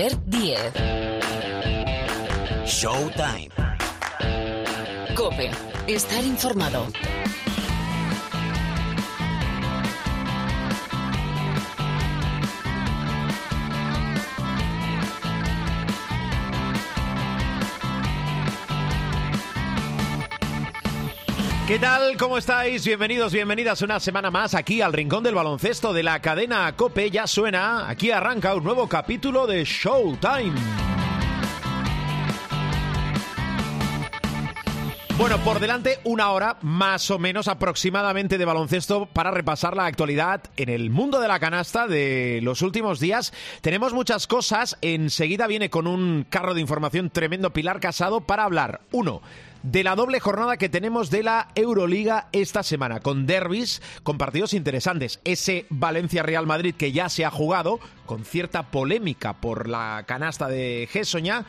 Albert Díez. Showtime. Cope. Estar informado. ¿Qué tal? ¿Cómo estáis? Bienvenidos, bienvenidas una semana más aquí al Rincón del Baloncesto de la cadena Cope. Ya suena, aquí arranca un nuevo capítulo de Showtime. Bueno, por delante una hora más o menos aproximadamente de baloncesto para repasar la actualidad en el mundo de la canasta de los últimos días. Tenemos muchas cosas. Enseguida viene con un carro de información tremendo Pilar Casado para hablar. Uno de la doble jornada que tenemos de la Euroliga esta semana, con derbis, con partidos interesantes. Ese Valencia-Real Madrid que ya se ha jugado, con cierta polémica por la canasta de Gessoña.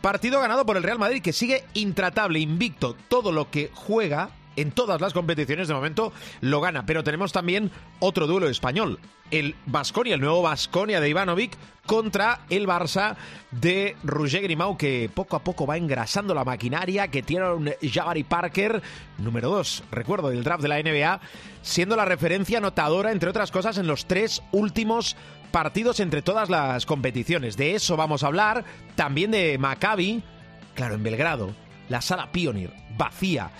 Partido ganado por el Real Madrid que sigue intratable, invicto. Todo lo que juega en todas las competiciones de momento lo gana. Pero tenemos también otro duelo español. El Basconia, el nuevo Basconia de Ivanovic contra el Barça de Roger Grimau, que poco a poco va engrasando la maquinaria, que tiene un Jabari Parker, número 2, recuerdo, del draft de la NBA, siendo la referencia anotadora, entre otras cosas, en los tres últimos partidos entre todas las competiciones. De eso vamos a hablar, también de Maccabi, claro, en Belgrado, la sala Pioneer, vacía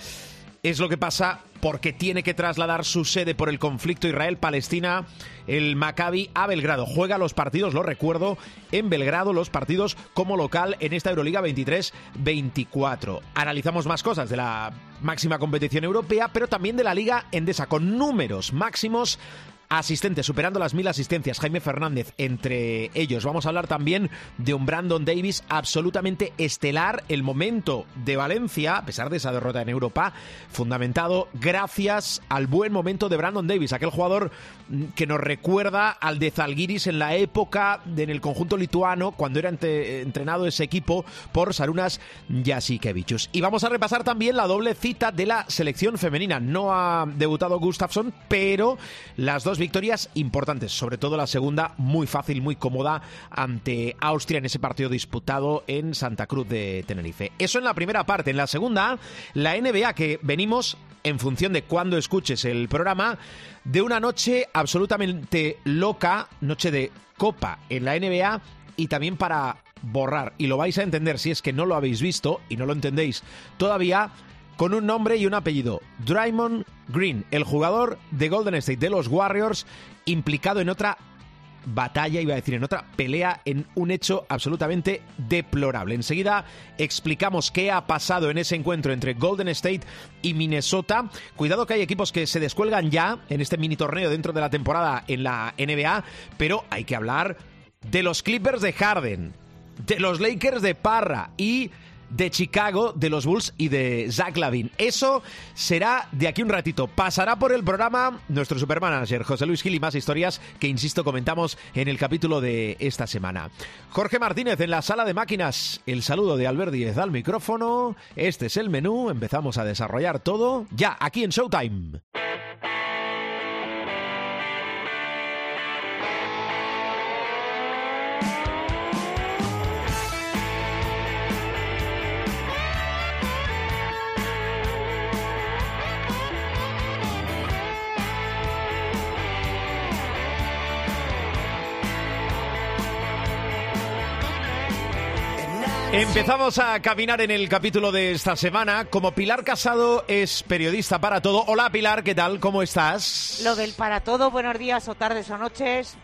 es lo que pasa porque tiene que trasladar su sede por el conflicto Israel-Palestina el Maccabi a Belgrado. Juega los partidos, lo recuerdo, en Belgrado, los partidos como local en esta Euroliga 23-24. Analizamos más cosas de la máxima competición europea, pero también de la Liga Endesa, con números máximos asistentes, superando las mil asistencias. Jaime Fernández, entre ellos. Vamos a hablar también de un Brandon Davis absolutamente estelar. El momento de Valencia, a pesar de esa derrota en Europa, fundamentado gracias al buen momento de Brandon Davis, aquel jugador mm, que nos recuerda al de Zalgiris en la época de, en el conjunto lituano, cuando era entrenado ese equipo por Sarunas Jasikevichus. Y vamos a repasar también la doble cita de la selección femenina. No ha debutado Gustafsson, pero las dos victorias importantes, sobre todo la segunda muy fácil, muy cómoda ante Austria en ese partido disputado en Santa Cruz de Tenerife. Eso en la primera parte. En la segunda, la NBA que venimos en función de cuando escuches el programa, de una noche absolutamente loca, noche de copa en la NBA y también para borrar, y lo vais a entender si es que no lo habéis visto y no lo entendéis todavía, con un nombre y un apellido. Draymond Green, el jugador de Golden State de los Warriors, implicado en otra batalla, iba a decir, en otra pelea, en un hecho absolutamente deplorable. Enseguida explicamos qué ha pasado en ese encuentro entre Golden State y Minnesota. Cuidado que hay equipos que se descuelgan ya en este mini torneo dentro de la temporada en la NBA, pero hay que hablar de los Clippers de Harden, de los Lakers de Parra y de Chicago, de los Bulls y de Zach Lavin. Eso será de aquí un ratito. Pasará por el programa nuestro supermanager José Luis Gil y más historias que, insisto, comentamos en el capítulo de esta semana. Jorge Martínez en la sala de máquinas. El saludo de Albert Díez al micrófono. Este es el menú. Empezamos a desarrollar todo ya aquí en Showtime. Empezamos a caminar en el capítulo de esta semana. Como Pilar Casado es periodista para todo. Hola Pilar, ¿qué tal? ¿Cómo estás? Lo del para todo, buenos días o tardes o noches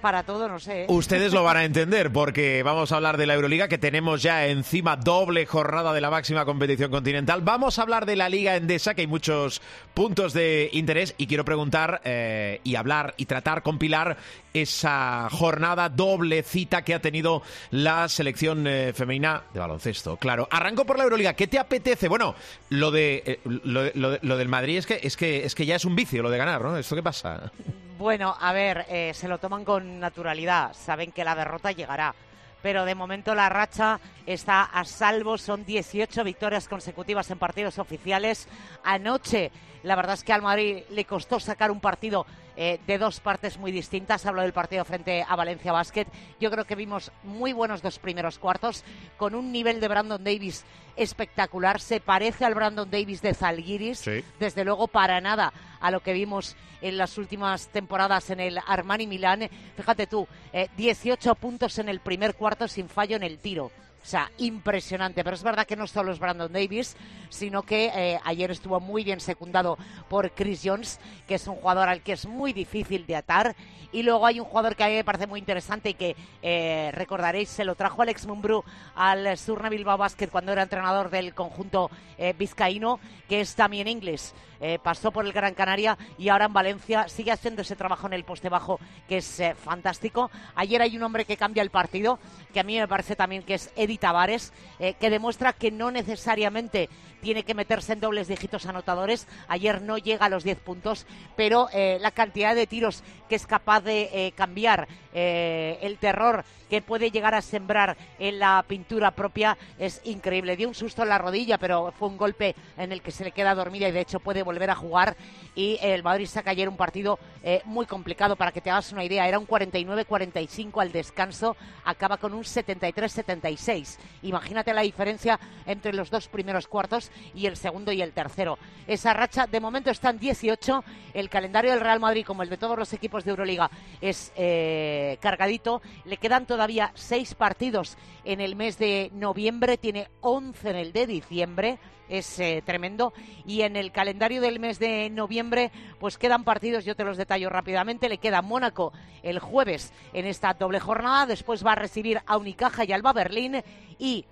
para todo, no sé. ¿eh? Ustedes lo van a entender porque vamos a hablar de la Euroliga que tenemos ya encima doble jornada de la máxima competición continental. Vamos a hablar de la Liga Endesa que hay muchos puntos de interés y quiero preguntar eh, y hablar y tratar con Pilar esa jornada doble cita que ha tenido la selección eh, femenina de baloncesto. Claro, arranco por la Euroliga. ¿Qué te apetece? Bueno, lo de lo, del Madrid es que es que es que ya es un vicio lo de ganar, ¿no? ¿Esto qué pasa? Bueno, a ver, se lo toman con naturalidad, saben que la derrota llegará, pero de momento la racha está a salvo, son 18 victorias consecutivas en partidos oficiales. Anoche, la verdad es que al Madrid le costó sacar un partido eh, de dos partes muy distintas. Hablo del partido frente a Valencia Basket. Yo creo que vimos muy buenos dos primeros cuartos, con un nivel de Brandon Davis espectacular. Se parece al Brandon Davis de Zalgiris, desde luego para nada a lo que vimos en las últimas temporadas en el Armani Milán. Fíjate tú, 18 puntos en el primer cuarto sin fallo en el tiro. O sea, impresionante. Pero es verdad que no solo es Brandon Davis, sino que eh, ayer estuvo muy bien secundado por Chris Jones, que es un jugador al que es muy difícil de atar. Y luego hay un jugador que a mí me parece muy interesante y que eh, recordaréis, se lo trajo Alex Mumbrú al Surna Bilbao Basket cuando era entrenador del conjunto eh, vizcaíno, que es también inglés. pasó por el Gran Canaria y ahora en Valencia sigue haciendo ese trabajo en el poste bajo que es fantástico. Ayer hay un hombre que cambia el partido, que a mí me parece también que es Eddie Tavares, que demuestra que no necesariamente tiene que meterse en dobles dígitos anotadores. Ayer no llega a los 10 puntos, pero eh, la cantidad de tiros que es capaz de eh, cambiar eh, el terror que puede llegar a sembrar en la pintura propia es increíble. Dio un susto en la rodilla, pero fue un golpe en el que se le queda dormida y de hecho puede volver a jugar. Y el Madrid saca ayer un partido muy complicado. Para que te hagas una idea, era un 49-45 al descanso, acaba con un 73-76. Imagínate la diferencia entre los dos primeros cuartos y el segundo y el tercero. Esa racha de momento está en 18. El calendario del Real Madrid, como el de todos los equipos de Euroliga, es eh, cargadito. Le quedan todavía seis partidos en el mes de noviembre, tiene 11 en el de diciembre es eh, tremendo. Y en el calendario del mes de noviembre, pues quedan partidos, yo te los detallo rápidamente. Le queda Mónaco el jueves en esta doble jornada, después va a recibir a Unicaja y Alba Berlín y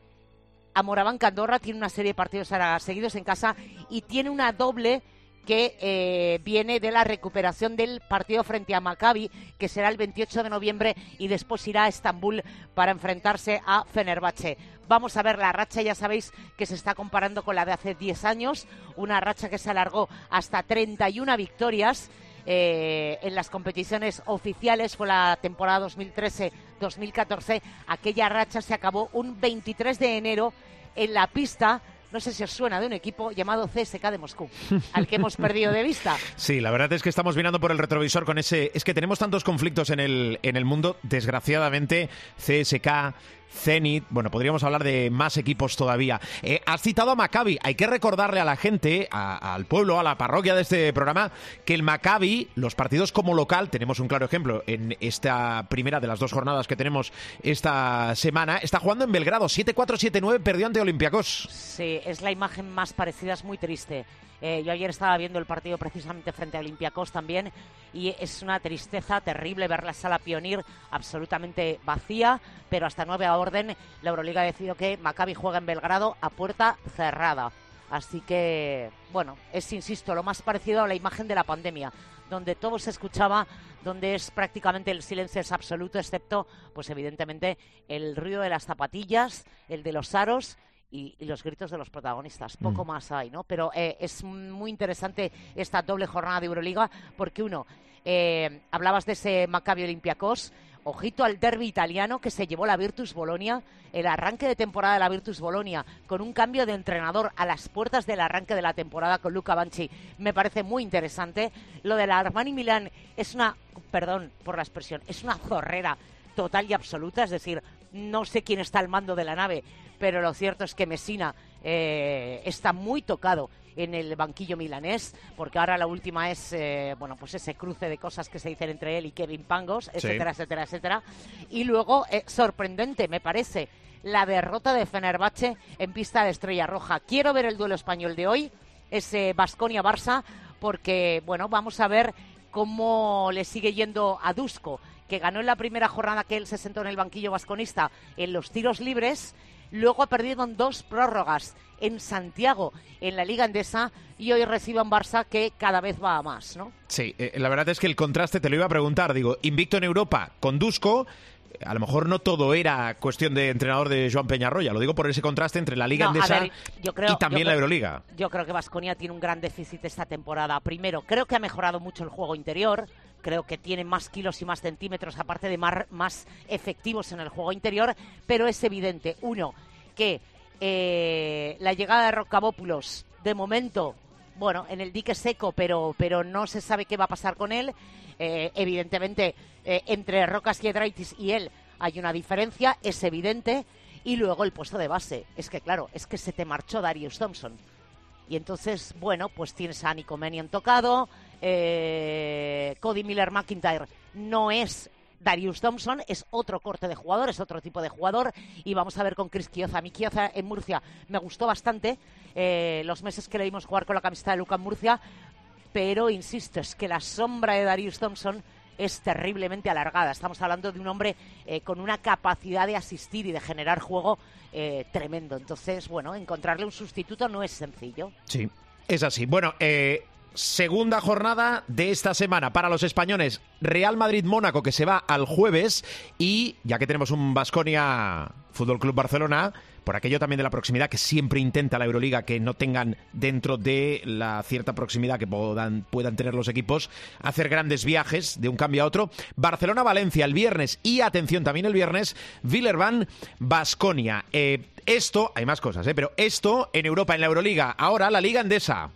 a Moraván Candorra, tiene una serie de partidos seguidos en casa y tiene una doble que eh, viene de la recuperación del partido frente a Maccabi, que será el 28 de noviembre y después irá a Estambul para enfrentarse a Fenerbahce. Vamos a ver la racha, ya sabéis que se está comparando con la de hace 10 años, una racha que se alargó hasta 31 victorias. Eh, en las competiciones oficiales fue la temporada 2013-2014. Aquella racha se acabó un 23 de enero en la pista no sé si os suena de un equipo llamado CSK de Moscú, al que hemos perdido de vista. Sí, la verdad es que estamos mirando por el retrovisor con ese... Es que tenemos tantos conflictos en el, en el mundo, desgraciadamente, CSK, Zenit, bueno, podríamos hablar de más equipos todavía. Eh, has citado a Maccabi, hay que recordarle a la gente, al pueblo, a la parroquia de este programa, que el Maccabi, los partidos como local, tenemos un claro ejemplo en esta primera de las dos jornadas que tenemos esta semana, está jugando en Belgrado, 7-4, 7-9, perdió ante Olympiacos. Sí, es la imagen más parecida, es muy triste. Eh, yo ayer estaba viendo el partido precisamente frente a Olympiacos también y es una tristeza terrible ver la sala Pionir absolutamente vacía, pero hasta nueve orden la Euroliga ha decidido que Maccabi juega en Belgrado a puerta cerrada. Así que, bueno, es, insisto, lo más parecido a la imagen de la pandemia, donde todo se escuchaba, donde es prácticamente el silencio es absoluto, excepto, pues evidentemente, el ruido de las zapatillas, el de los aros y, los gritos de los protagonistas. Poco mm. más hay, ¿no? Pero eh, es muy interesante esta doble jornada de Euroliga porque uno, eh, hablabas de ese Maccabi Olympiacos, ojito al derby italiano que se llevó la Virtus Bolonia, el arranque de temporada de la Virtus Bolonia, con un cambio de entrenador a las puertas del arranque de la temporada con Luca Banchi, me parece muy interesante. Lo de la Armani Milán es una, perdón por la expresión, es una zorrera total y absoluta, es decir, no sé quién está al mando de la nave, pero lo cierto es que Messina eh, está muy tocado en el banquillo milanés, porque ahora la última es, eh, bueno, pues ese cruce de cosas que se dicen entre él y Kevin Pangos, etcétera, etcétera, etcétera. Y luego, eh, sorprendente, me parece, la derrota de Fenerbahce en pista de Estrella Roja. Quiero ver el duelo español de hoy, ese Basconia-Barça, porque, bueno, vamos a ver cómo le sigue yendo a Dusko, que ganó en la primera jornada que él se sentó en el banquillo vasconista en los tiros libres Luego ha perdido en dos prórrogas en Santiago, en la Liga Endesa, y hoy recibe un Barça que cada vez va a más, ¿no? Sí, eh, la verdad es que el contraste te lo iba a preguntar. Digo, invicto en Europa, conduzco. A lo mejor no todo era cuestión de entrenador de Joan Peñarroya, lo digo por ese contraste entre la Liga Endesa y también la Euroliga. Yo creo que Vasconia tiene un gran déficit esta temporada. Primero, creo que ha mejorado mucho el juego interior, creo que tiene más kilos y más centímetros, aparte de más, más efectivos en el juego interior, pero es evidente, uno, que eh, la llegada de Rocabópulos, de momento, bueno, en el dique seco, pero, pero no se sabe qué va a pasar con él. Eh, evidentemente, eh, entre Rocas Giedraitis y él hay una diferencia, es evidente. Y luego el puesto de base. Es que, claro, es que se te marchó Darius Thompson. Y entonces, bueno, pues tienes a Nico Mannion tocado, eh, Cody Miller McIntyre no es Darius Thompson es otro corte de jugador, es otro tipo de jugador. Y vamos a ver con Chris Kioza. Mi Kioza en Murcia me gustó bastante eh, los meses que le dimos jugar con la camiseta de Luca Murcia. Pero insisto, es que la sombra de Darius Thompson es terriblemente alargada. Estamos hablando de un hombre eh, con una capacidad de asistir y de generar juego tremendo. Entonces, bueno, encontrarle un sustituto no es sencillo. Sí, es así. Bueno, eh, segunda jornada de esta semana para los españoles. Real Madrid-Mónaco que se va al jueves y ya que tenemos un Basconia Fútbol Club Barcelona, por aquello también de la proximidad que siempre intenta la Euroliga que no tengan dentro de la cierta proximidad que puedan, puedan tener los equipos, hacer grandes viajes de un cambio a otro. Barcelona-Valencia el viernes y atención también el viernes, Villerban-Basconia. Eh, esto, hay más cosas, eh, pero esto en Europa, en la Euroliga. Ahora la Liga Endesa.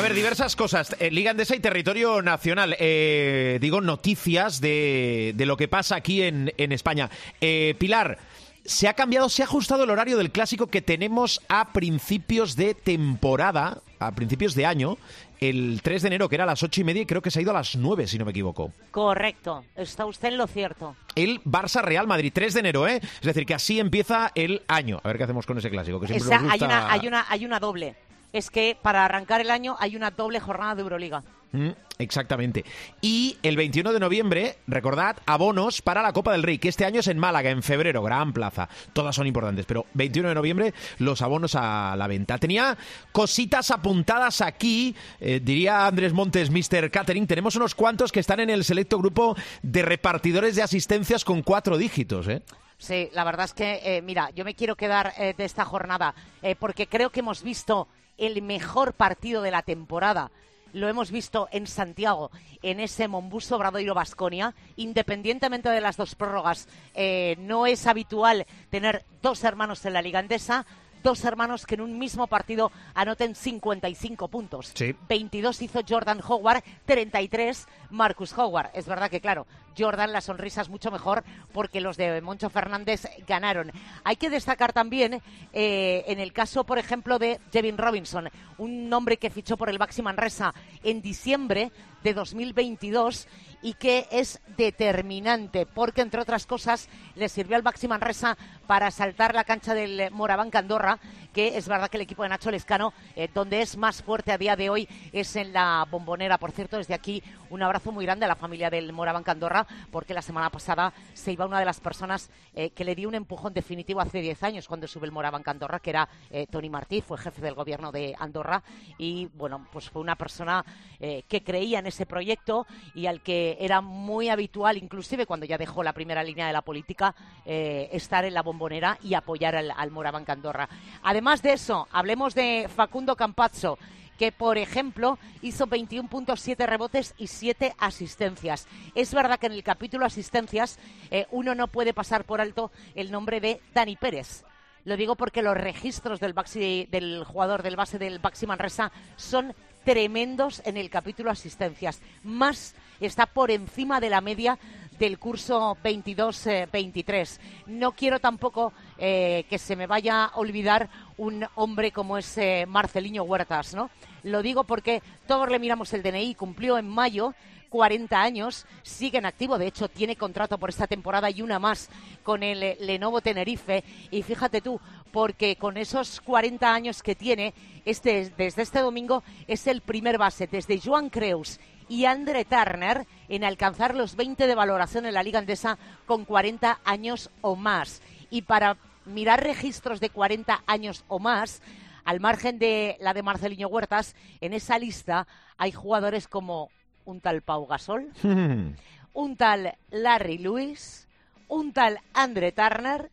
A ver, diversas cosas. Eh, Liga Andesa y territorio nacional. Eh, digo, noticias de, de, lo que pasa aquí en, en España. Eh, Pilar, se ha cambiado, se ha ajustado el horario del clásico que tenemos a principios de temporada, a principios de año. El 3 de enero, que era a las ocho y media, y creo que se ha ido a las 9, si no me equivoco. Correcto, está usted en lo cierto. El Barça Real Madrid, 3 de enero, ¿eh? Es decir, que así empieza el año. A ver qué hacemos con ese clásico. Que siempre Esa, nos gusta... hay, una, hay, una, hay una doble es que para arrancar el año hay una doble jornada de Euroliga. Mm, exactamente. Y el 21 de noviembre, recordad, abonos para la Copa del Rey, que este año es en Málaga, en febrero, gran plaza. Todas son importantes, pero 21 de noviembre los abonos a la venta. Tenía cositas apuntadas aquí, eh, diría Andrés Montes, Mr. Catering. Tenemos unos cuantos que están en el selecto grupo de repartidores de asistencias con cuatro dígitos, ¿eh? Sí, la verdad es que, eh, mira, yo me quiero quedar eh, de esta jornada porque creo que hemos visto el mejor partido de la temporada. Lo hemos visto en Santiago, en ese Mombuso Bradoiro Basconia. Independientemente de las dos prórrogas, eh, no es habitual tener dos hermanos en la Liga Andesa dos hermanos que en un mismo partido anoten 55 puntos. Sí. 22 hizo Jordan Howard, 33 Marcus Howard. Es verdad que, claro, Jordan la sonrisa es mucho mejor porque los de Moncho Fernández ganaron. Hay que destacar también eh, en el caso, por ejemplo, de Devin Robinson, un nombre que fichó por el Baxi Manresa en diciembre de 2022 y que es determinante porque, entre otras cosas, le sirvió al Baxi Manresa para saltar la cancha del Moraván Andorra, que es verdad que el equipo de Nacho Lescano, eh, donde es más fuerte a día de hoy, es en la bombonera. Por cierto, desde aquí un abrazo muy grande a la familia del Moraván Andorra, porque la semana pasada se iba una de las personas eh, que le dio un empujón definitivo hace 10 años cuando sube el Moraván Andorra, que era eh, Tony Martí, fue jefe del gobierno de Andorra, y bueno, pues fue una persona eh, que creía en ese proyecto y al que era muy habitual, inclusive cuando ya dejó la primera línea de la política, estar en la bombonera y apoyar al, al Moraván Andorra. Además de eso, hablemos de Facundo Campazzo que, por ejemplo, hizo 21.7 rebotes y 7 asistencias. Es verdad que en el capítulo asistencias eh, uno no puede pasar por alto el nombre de Dani Pérez. Lo digo porque los registros del, baxi, del jugador del base del Baxi Manresa son tremendos en el capítulo asistencias. Más está por encima de la media del curso 22-23. no quiero tampoco eh, que se me vaya a olvidar un hombre como es eh, Marceliño Huertas, ¿no? Lo digo porque todos le miramos el DNI, cumplió en mayo 40 años, sigue en activo, de hecho tiene contrato por esta temporada y una más con el eh, Lenovo Tenerife y fíjate tú, porque con esos 40 años que tiene, este, desde este domingo es el primer base, desde Joan Creus y Andre Turner en alcanzar los 20 de valoración en la Liga Andesa con 40 años o más. Y para mirar registros de 40 años o más, al margen de la de Marceliño Huertas, en esa lista hay jugadores como un tal Pau Gasol, un tal Larry Lewis, un tal Andre Turner,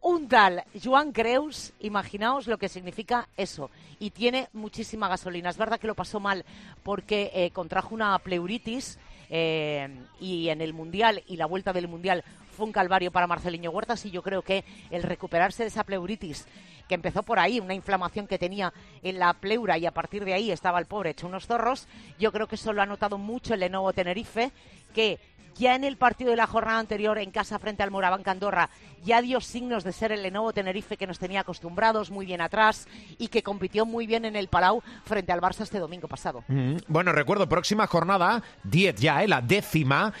un tal Joan Creus, imaginaos lo que significa eso. Y tiene muchísima gasolina. Es verdad que lo pasó mal porque eh, contrajo una pleuritis eh, y en el Mundial y la vuelta del Mundial fue un calvario para Marceliño Huertas y yo creo que el recuperarse de esa pleuritis que empezó por ahí, una inflamación que tenía en la pleura y a partir de ahí estaba el pobre hecho unos zorros, yo creo que eso lo ha notado mucho el Lenovo Tenerife, que ya en el partido de la jornada anterior en casa frente al Moraván Candorra ya dio signos de ser el Lenovo Tenerife que nos tenía acostumbrados muy bien atrás y que compitió muy bien en el Palau frente al Barça este domingo pasado. Mm, bueno, recuerdo, próxima jornada, 10 ya, ¿eh? la décima.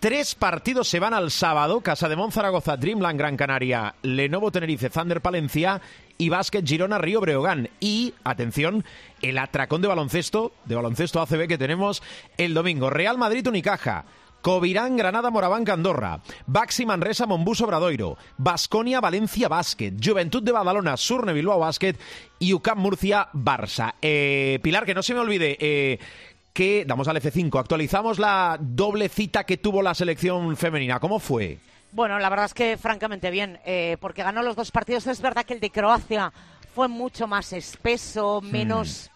Tres partidos se van al sábado, Casa de Monzaragoza, Dreamland Gran Canaria, Lenovo Tenerife, Thunder Palencia y Básquet Girona Río Breogán. Y, atención, el atracón de baloncesto, de baloncesto ACB que tenemos el domingo. Real Madrid Unicaja. Covirán, Granada, Moraván, Andorra, Baxi, Manresa, Mombuso, Bradoiro, Basconia, Valencia, Básquet, Juventud de Badalona, Surne, Bilbao, Básquet y UCAM Murcia, Barça. Eh, Pilar, que no se me olvide, eh, que, damos al F5, actualizamos la doble cita que tuvo la selección femenina. ¿Cómo fue? Bueno, la verdad es que francamente bien, eh, porque ganó los dos partidos. Es verdad que el de Croacia fue mucho más espeso, menos,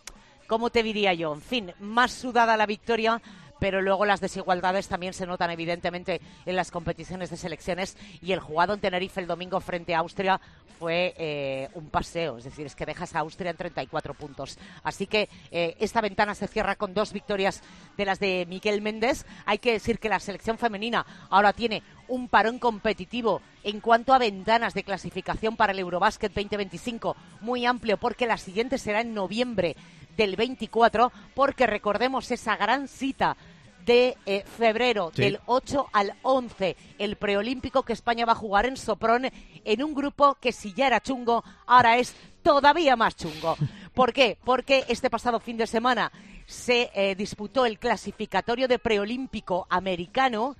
¿cómo te diría yo? En fin, más sudada la victoria pero luego las desigualdades también se notan evidentemente en las competiciones de selecciones y el jugado en Tenerife el domingo frente a Austria fue eh, un paseo, es decir, es que dejas a Austria en 34 puntos. Así que eh, esta ventana se cierra con dos victorias de las de Miguel Méndez. Hay que decir que la selección femenina ahora tiene un parón competitivo en cuanto a ventanas de clasificación para el Eurobásquet 2025 muy amplio porque la siguiente será en noviembre del 24 porque recordemos esa gran cita de eh, febrero, del 8 al 11, el preolímpico que España va a jugar en Sopron, en un grupo que si ya era chungo, ahora es todavía más chungo. ¿Por qué? Porque este pasado fin de semana se eh, disputó el clasificatorio de preolímpico americano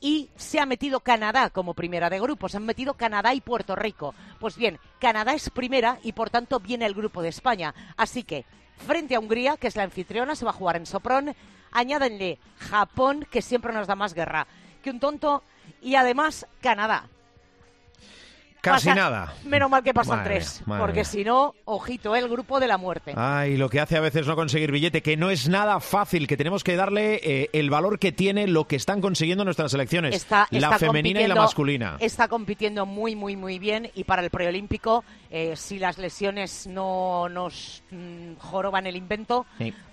y se ha metido Canadá como primera de grupo. Se han metido Canadá y Puerto Rico. Pues bien, Canadá es primera y por tanto viene el grupo de España. Así que, frente a Hungría, que es la anfitriona, se va a jugar en Sopron, añádenle Japón, que siempre nos da más guerra que un tonto, y además Canadá. Casi nada. Menos mal que pasan tres, porque si no, ojito, el grupo de la muerte. Ay, lo que hace a veces no conseguir billete, que no es nada fácil, que tenemos que darle eh, el valor que tiene lo que están consiguiendo nuestras selecciones, la femenina y la masculina. Está compitiendo muy, muy, muy bien y para el preolímpico, eh, si las lesiones no nos mm, joroban el invento,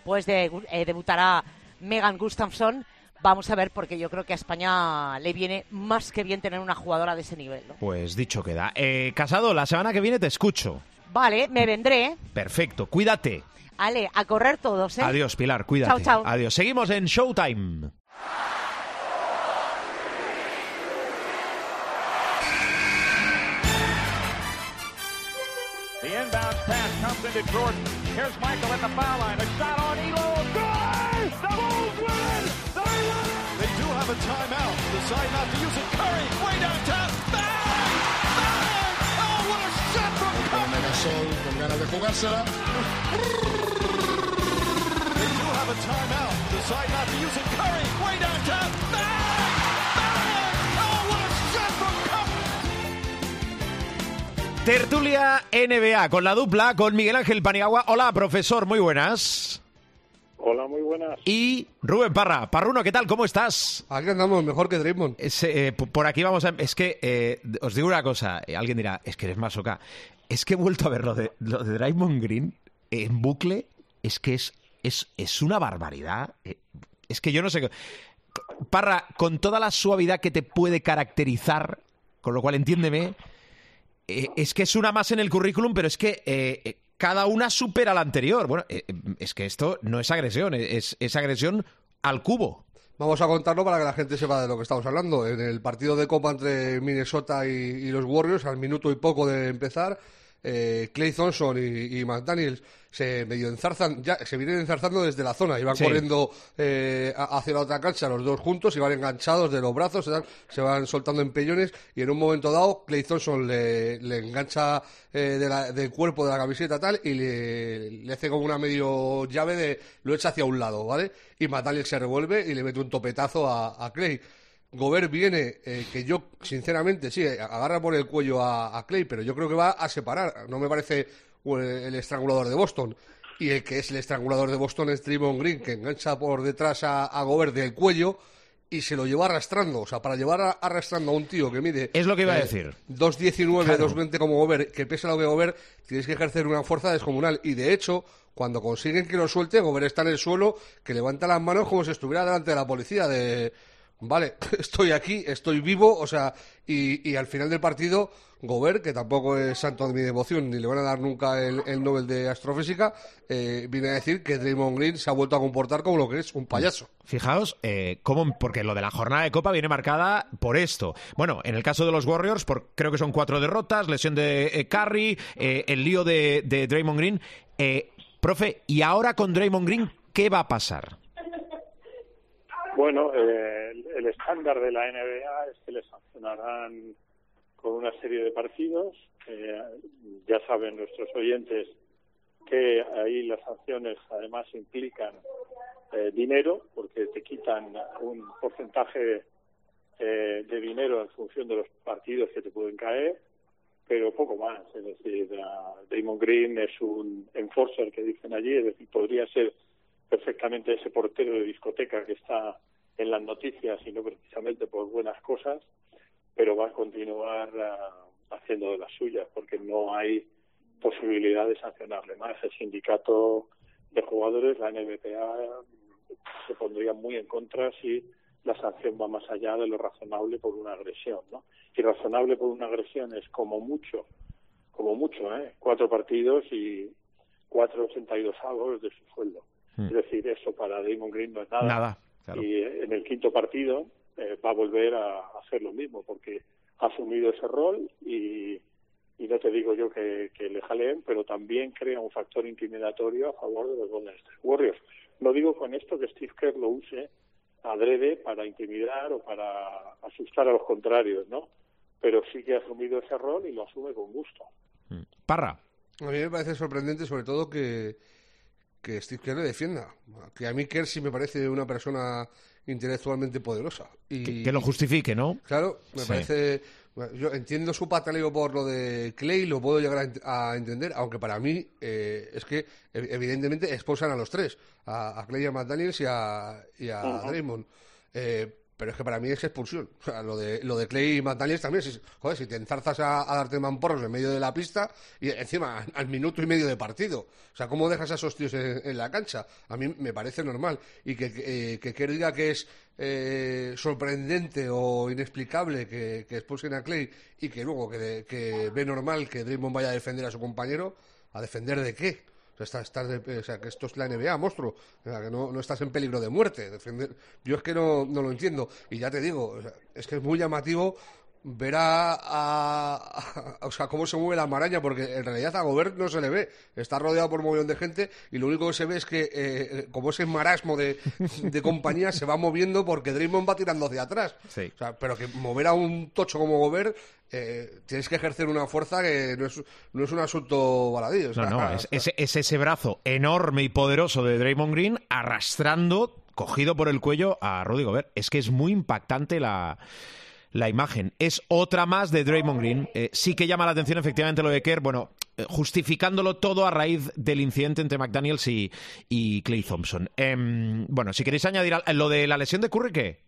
pues de, eh, debutará Megan Gustafsson vamos a ver, porque yo creo que a España le viene más que bien tener una jugadora de ese nivel. Pues dicho queda. Eh, Casado, la semana que viene te escucho. Vale, me vendré. Perfecto, cuídate. Ale, a correr todos, ¿eh? Adiós, Pilar, cuídate. Chao, chao. Adiós. Seguimos en Showtime. The inbound pass comes into Jordan. Here's Michael the foul line. A shot on Elo. Good! The Bulls win! have a timeout. Decide not to use it. Curry, way downtown. Bang! Bang! Oh, what a shot from Curry! Sol con ganas de jugársela. They do have a timeout. Decide not to use it. Curry, way downtown. Bang! Bang! Oh, what a shot from Curry! Tertulia NBA con la dupla con Miguel Ángel Paniagua. Hola, profesor, muy buenas. Hola, muy buenas. Y Rubén Parra. Parruno, ¿qué tal? ¿Cómo estás? Aquí andamos mejor que Draymond. Eh, por aquí vamos a... Es que, eh, os digo una cosa, eh, alguien dirá, es que eres más oca. Es que he vuelto a ver lo de, lo de Draymond Green en bucle, es que es, es, es una barbaridad. es que yo no sé... Parra, con toda la suavidad que te puede caracterizar, con lo cual entiéndeme, es que es una más en el currículum, pero es que cada una supera la anterior. Bueno, eh, es que esto no es agresión, es, es agresión al cubo. Vamos a contarlo para que la gente sepa de lo que estamos hablando. En el partido de Copa entre Minnesota y, los Warriors, al minuto y poco de empezar, eh, Clay Thompson y, y McDaniels se medio enzarzan, ya se vienen enzarzando desde la zona, iban corriendo eh, hacia la otra cancha los dos juntos, iban enganchados de los brazos, se, van soltando empellones y en un momento dado Clay Thompson le, engancha eh, del cuerpo de la camiseta tal y le, hace como una medio llave de lo echa hacia un lado, ¿vale? Y McDaniels se revuelve y le mete un topetazo a, Clay. Gobert viene, eh, que yo, sinceramente, sí, agarra por el cuello a, a, Clay, pero yo creo que va a separar. No me parece el estrangulador de Boston. Y el que es el estrangulador de Boston es Draymond Green, que engancha por detrás a, a Gobert del cuello y se lo llevó arrastrando. O sea, para llevar arrastrando a un tío que mide. Es lo que iba a eh, decir. 2.19, 2.20 como Gober, que pesa lo que Gober, tienes que ejercer una fuerza descomunal. Y de hecho, cuando consiguen que lo suelte, Gober está en el suelo, que levanta las manos como si estuviera delante de la policía. De vale, estoy aquí, estoy vivo, o sea, y, al final del partido, Gobert, que tampoco es santo de mi devoción, ni le van a dar nunca el, Nobel de Astrofísica, eh, viene a decir que Draymond Green se ha vuelto a comportar como lo que es, un payaso. Fijaos, eh, cómo, porque lo de la jornada de Copa viene marcada por esto. Bueno, en el caso de los Warriors, por, creo que son cuatro derrotas, lesión de eh, Curry, eh, el lío de, de Draymond Green. profe, ¿y ahora con Draymond Green qué va a pasar? Bueno, eh, el, estándar de la NBA es que le sancionarán con una serie de partidos. Eh, ya saben nuestros oyentes que ahí las sanciones además implican eh, dinero, porque te quitan un porcentaje eh, de dinero en función de los partidos que te pueden caer, pero poco más. Es decir, Damon Green es un enforcer que dicen allí, es decir, podría ser perfectamente ese portero de discoteca que está en las noticias y no precisamente por buenas cosas, pero va a continuar ah, haciendo de las suyas porque no hay posibilidad de sancionarle más. El sindicato de jugadores, la NBPA, se pondría muy en contra si la sanción va más allá de lo razonable por una agresión, ¿no? Y razonable por una agresión es como mucho, como mucho, ¿eh? Cuatro partidos y cuatro ochenta y dos avos de su sueldo. Hmm. Es decir, eso para Damon Green no es nada. Nada. Y en el quinto partido eh, va a volver a, hacer lo mismo porque ha asumido ese rol y, y no te digo yo que, que le jaleen, pero también crea un factor intimidatorio a favor de los Golden State Warriors. No digo con esto que Steve Kerr lo use adrede para intimidar o para asustar a los contrarios, ¿no? Pero sí que ha asumido ese rol y lo asume con gusto. Mm. Parra. A mí me parece sorprendente, sobre todo, que, que Steve Kerr le defienda. Que a mí Kerr sí me parece una persona intelectualmente poderosa. Y, que, lo justifique, ¿no? Claro, me parece... Yo entiendo su pataleo por lo de Clay, lo puedo llegar a, entender, aunque para mí eh, es que evidentemente expulsan a los tres, a, Clay, a McDaniels y a, y a Draymond. Eh, pero es que para mí es expulsión. O sea, lo de, lo de Clay y McDaniels también. Si, joder, si te enzarzas a, darte mamporros en medio de la pista y encima al minuto y medio de partido. O sea, ¿cómo dejas a esos tíos en, la cancha? A mí me parece normal. Y que, eh, que, diga que es eh, sorprendente o inexplicable que, que, expulsen a Clay y que luego que, que ve normal que Draymond vaya a defender a su compañero, ¿a defender de qué? O sea, o sea, que esto es la NBA, monstruo. O sea, que no, no estás en peligro de muerte. Defender. Yo es que no, no lo entiendo. Y ya te digo, es que es muy llamativo ver a, o sea, cómo se mueve la maraña, porque en realidad a Gobert no se le ve. Está rodeado por un montón de gente y lo único que se ve es que, eh, como ese marasmo de, de compañía se va moviendo porque Draymond va tirando hacia atrás. O sea, pero que mover a un tocho como Gobert eh, tienes que ejercer una fuerza que no es, no es un asunto baladí. no, no, es, es, ese brazo enorme y poderoso de Draymond Green arrastrando, cogido por el cuello a Rudy Gobert. Es que es muy impactante la la imagen. Es otra más de Draymond Green. Eh, sí que llama la atención efectivamente lo de Kerr, bueno, eh, justificándolo todo a raíz del incidente entre McDaniels y, Clay Thompson. Em, bueno, si queréis añadir lo de la lesión de Curry, ¿qué?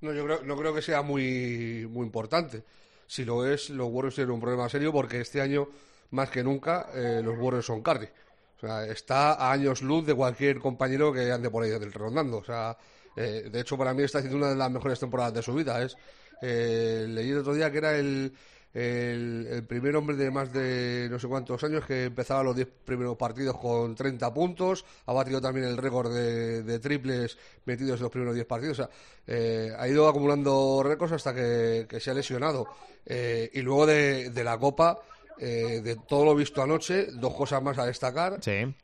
No, yo creo, no creo que sea muy, muy importante. Si lo es, los Warriors tienen un problema serio porque este año, más que nunca, eh, los Warriors son Curry. O sea, está a años luz de cualquier compañero que ande por ahí rondando. O sea, eh, de hecho, para mí está haciendo una de las mejores temporadas de su vida. Es, eh, leí el otro día que era el, el, primer hombre de más de no sé cuántos años que empezaba los 10 primeros partidos con 30 puntos. Ha batido también el récord de, triples metidos en los primeros 10 partidos. O sea, eh, ha ido acumulando récords hasta que, se ha lesionado. y luego de, de la Copa, de todo lo visto anoche, dos cosas más a destacar. Sí.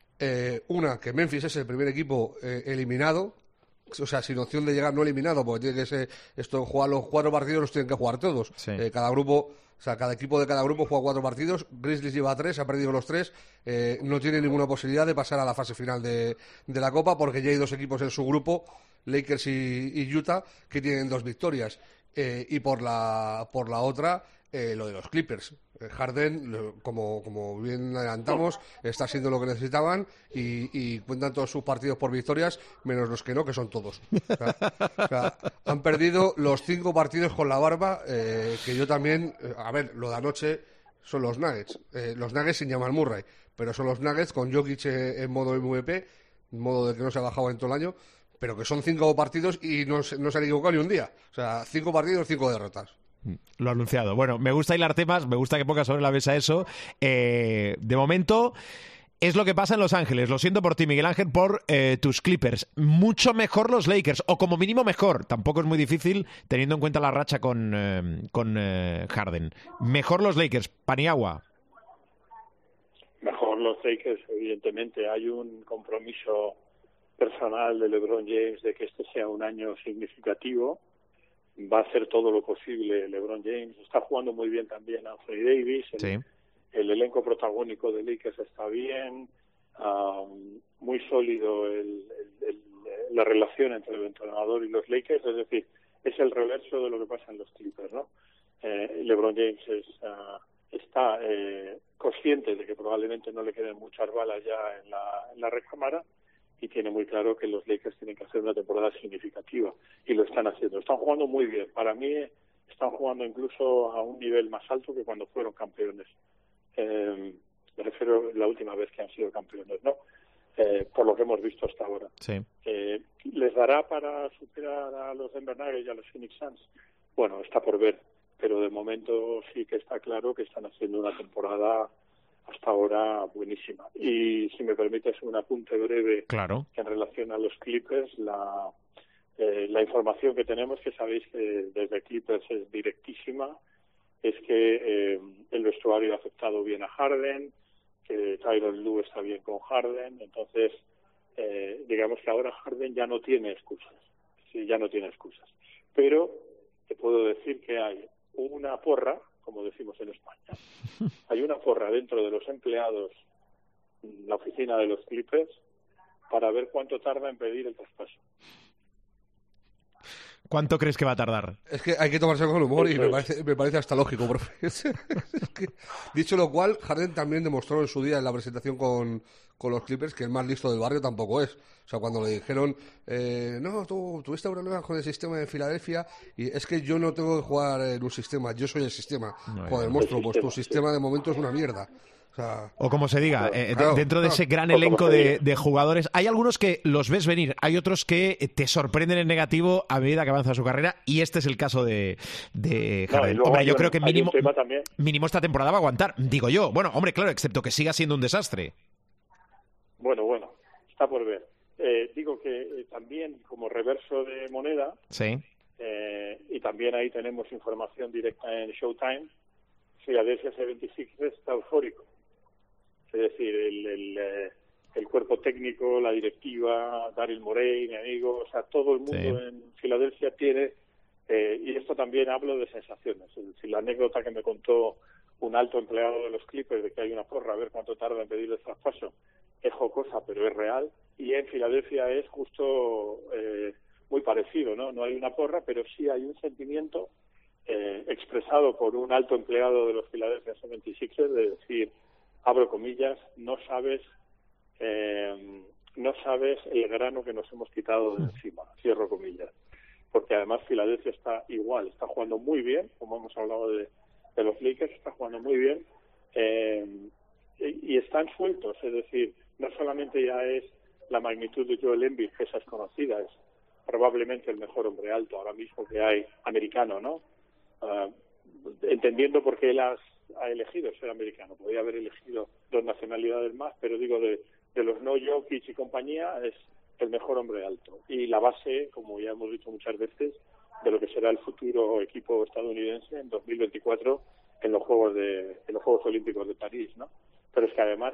una, que Memphis es el primer equipo eliminado o sea, sin opción de llegar no eliminado, porque tiene que ser, esto, jugar los cuatro partidos los tienen que jugar todos. Eh, cada grupo, o sea, cada equipo de cada grupo juega cuatro partidos, Grizzlies lleva tres, ha perdido los tres, eh, no tiene ninguna posibilidad de pasar a la fase final de, la Copa, porque ya hay dos equipos en su grupo, Lakers y, Utah, que tienen dos victorias. Eh, y por la, por la otra, eh, lo de los Clippers. Eh, Harden, como, como bien adelantamos, está siendo lo que necesitaban y, cuentan todos sus partidos por victorias, menos los que no, que son todos. han perdido los cinco partidos con la barba, eh, que yo también, a ver, lo de anoche son los Nuggets. los Nuggets sin llamar Murray, pero son los Nuggets con Jokic en modo MVP, modo de que no se ha bajado en todo el año, pero que son cinco partidos y no, no se han equivocado ni un día. O sea, cinco partidos, cinco derrotas. Lo anunciado. Bueno, me gusta hilar temas, me gusta que pongas sobre la mesa eso. Eh, de momento, es lo que pasa en Los Ángeles. Lo siento por ti, Miguel Ángel, por eh, tus Clippers. Mucho mejor los Lakers, o como mínimo mejor. Tampoco es muy difícil teniendo en cuenta la racha con, eh, con Harden. Mejor los Lakers, Paniagua. Mejor los Lakers, evidentemente. Hay un compromiso personal de LeBron James de que este sea un año significativo va a hacer todo lo posible LeBron James. Está jugando muy bien también Anthony Davis. El, elenco protagónico de Lakers está bien. muy sólido el, la relación entre el entrenador y los Lakers. Es decir, es el reverso de lo que pasa en los Clippers, ¿no? Eh, LeBron James ah, está eh, consciente de que probablemente no le queden muchas balas ya en la, en la recámara y tiene muy claro que los Lakers tienen que hacer una temporada significativa y lo están haciendo. Están jugando muy bien. Para mí están jugando incluso a un nivel más alto que cuando fueron campeones. Eh, me refiero a la última vez que han sido campeones, ¿no? Eh, por lo que hemos visto hasta ahora. Sí. Eh, ¿Les dará para superar a los Denver Nuggets y a los Phoenix Suns? Bueno, está por ver, pero de momento sí que está claro que están haciendo una temporada hasta ahora buenísima. Y si me permites un apunte breve claro. en relación a los Clippers, la, eh, la información que tenemos, que sabéis que desde Clippers es directísima, es que eh, el vestuario ha afectado bien a Harden, que Tyron Lue está bien con Harden, entonces eh, digamos que ahora Harden ya no tiene excusas, sí, ya no tiene excusas. Pero te puedo decir que hay una porra como decimos en España. Hay una porra dentro de los empleados, la oficina de los Clippers, para ver cuánto tarda en pedir el traspaso. ¿Cuánto crees que va a tardar? Es que hay que tomarse con humor y me parece, me parece hasta lógico, profe. dicho lo cual, Harden también demostró en su día en la presentación con, con los Clippers que el más listo del barrio tampoco es. O sea, cuando le dijeron, eh, no, tú tuviste problemas con el sistema de Filadelfia y es que yo no tengo que jugar en un sistema, yo soy el sistema. Joder, monstruo, pues tu sistema de momento es una mierda. O, como se diga, eh, dentro de ese gran elenco de, jugadores, hay algunos que los ves venir, hay otros que te sorprenden en negativo a medida que avanza su carrera, y este es el caso de, de hombre, yo creo que mínimo, mínimo esta temporada va a aguantar, digo yo. Bueno, hombre, claro, excepto que siga siendo un desastre. Bueno, bueno, está por ver. Eh, digo que eh, también como reverso de moneda, sí. y también ahí tenemos información directa en Showtime, Philadelphia 76 está eufórico es decir, el, el, eh, el cuerpo técnico, la directiva, Daryl Morey, mi amigo, o sea, todo el mundo en Filadelfia tiene, eh, y esto también hablo de sensaciones, es decir, la anécdota que me contó un alto empleado de los Clippers de que hay una porra, a ver cuánto tarda en pedir el traspaso, es jocosa, pero es real, y en Filadelfia es justo eh, muy parecido, ¿no? No hay una porra, pero sí hay un sentimiento eh, expresado por un alto empleado de los Philadelphia 76ers de decir, abro comillas, no sabes, eh, no sabes el grano que nos hemos quitado de encima, cierro comillas. Porque además Filadelfia está igual, está jugando muy bien, como hemos hablado de, los Lakers, está jugando muy bien, eh, y, están sueltos, es decir, no solamente ya es la magnitud de Joel Embiid, que esa es conocida, es probablemente el mejor hombre alto ahora mismo que hay, americano, ¿no? Ah, entendiendo por qué él ha elegido ser americano. Podría haber elegido dos nacionalidades más, pero digo, de, de los no Jokic y compañía, es el mejor hombre alto. Y la base, como ya hemos dicho muchas veces, de lo que será el futuro equipo estadounidense en 2024 en los Juegos de en los Juegos Olímpicos de París, ¿no? Pero es que además